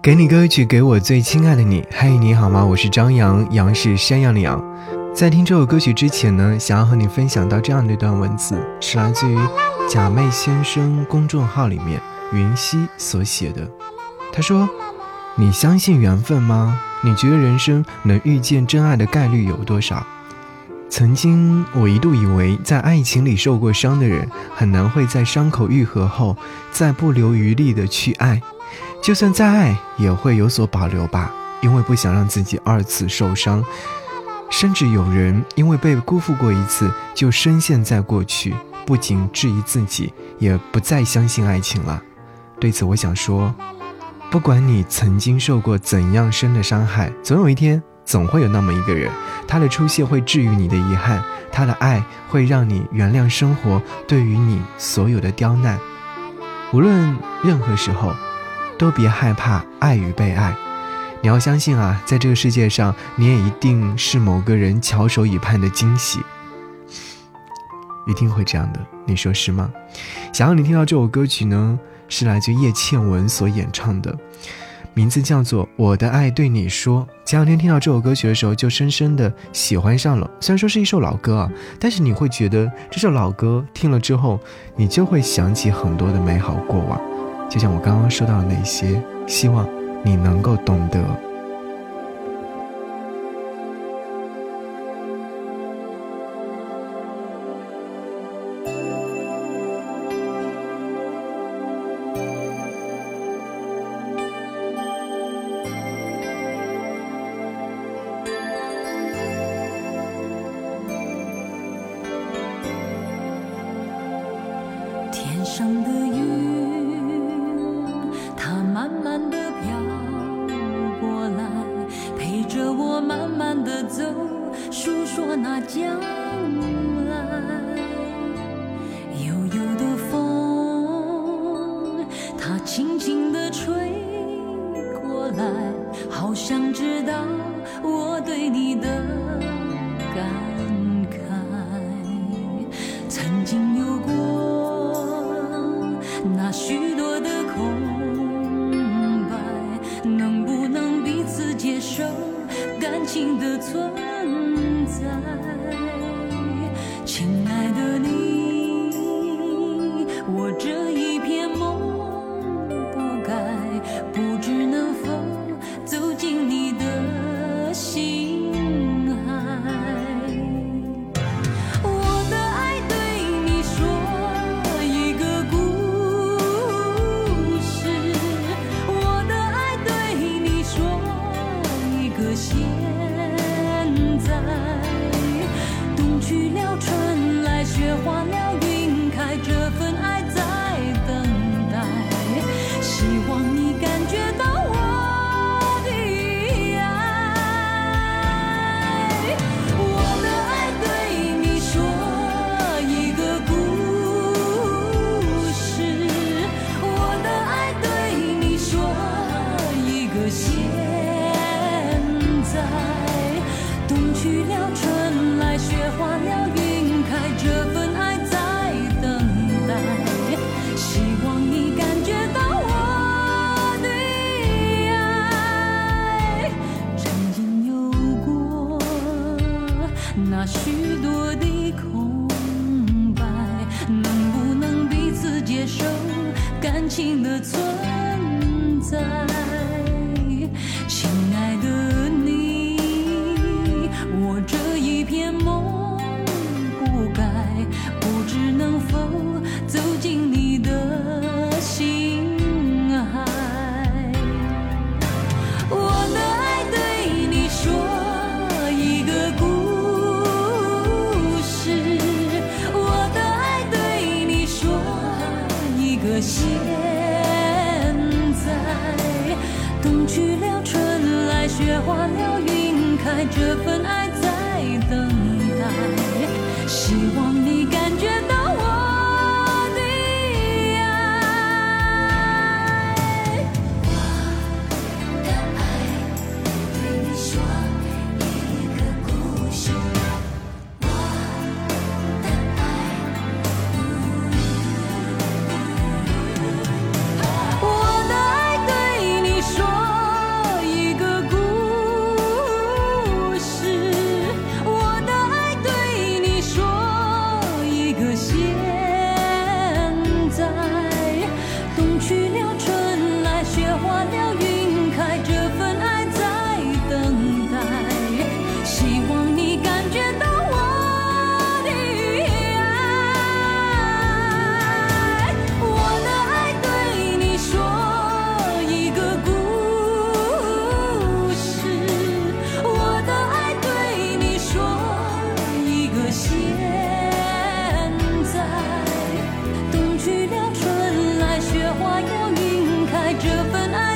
给你歌曲，给我最亲爱的你。嘿，你好吗？我是张扬，杨是山羊的羊。在听这首歌曲之前呢，想要和你分享到这样的一段文字，是来自于假寐先生公众号里面云溪所写的。他说：“你相信缘分吗？你觉得人生能遇见真爱的概率有多少？”曾经我一度以为，在爱情里受过伤的人，很难会在伤口愈合后再不留余力的去爱。就算再爱，也会有所保留吧，因为不想让自己二次受伤。甚至有人因为被辜负过一次，就深陷在过去，不仅质疑自己，也不再相信爱情了。对此，我想说，不管你曾经受过怎样深的伤害，总有一天，总会有那么一个人，他的出现会治愈你的遗憾，他的爱会让你原谅生活对于你所有的刁难。无论任何时候。都别害怕爱与被爱，你要相信啊，在这个世界上，你也一定是某个人翘首以盼的惊喜，一定会这样的，你说是吗？想要你听到这首歌曲呢，是来自叶倩文所演唱的，名字叫做《我的爱对你说》。前两天听到这首歌曲的时候，就深深的喜欢上了。虽然说是一首老歌啊，但是你会觉得这首老歌听了之后，你就会想起很多的美好过往。就像我刚刚说到的那些，希望你能够懂得。天上的我那将来。悠悠的风，它轻轻地吹过来，好想知道我对你的感慨。曾经有过那许那许多的空白，能不能彼此接受感情的存在？现在，冬去了，春来，雪化了，云开，这份爱。juvenile.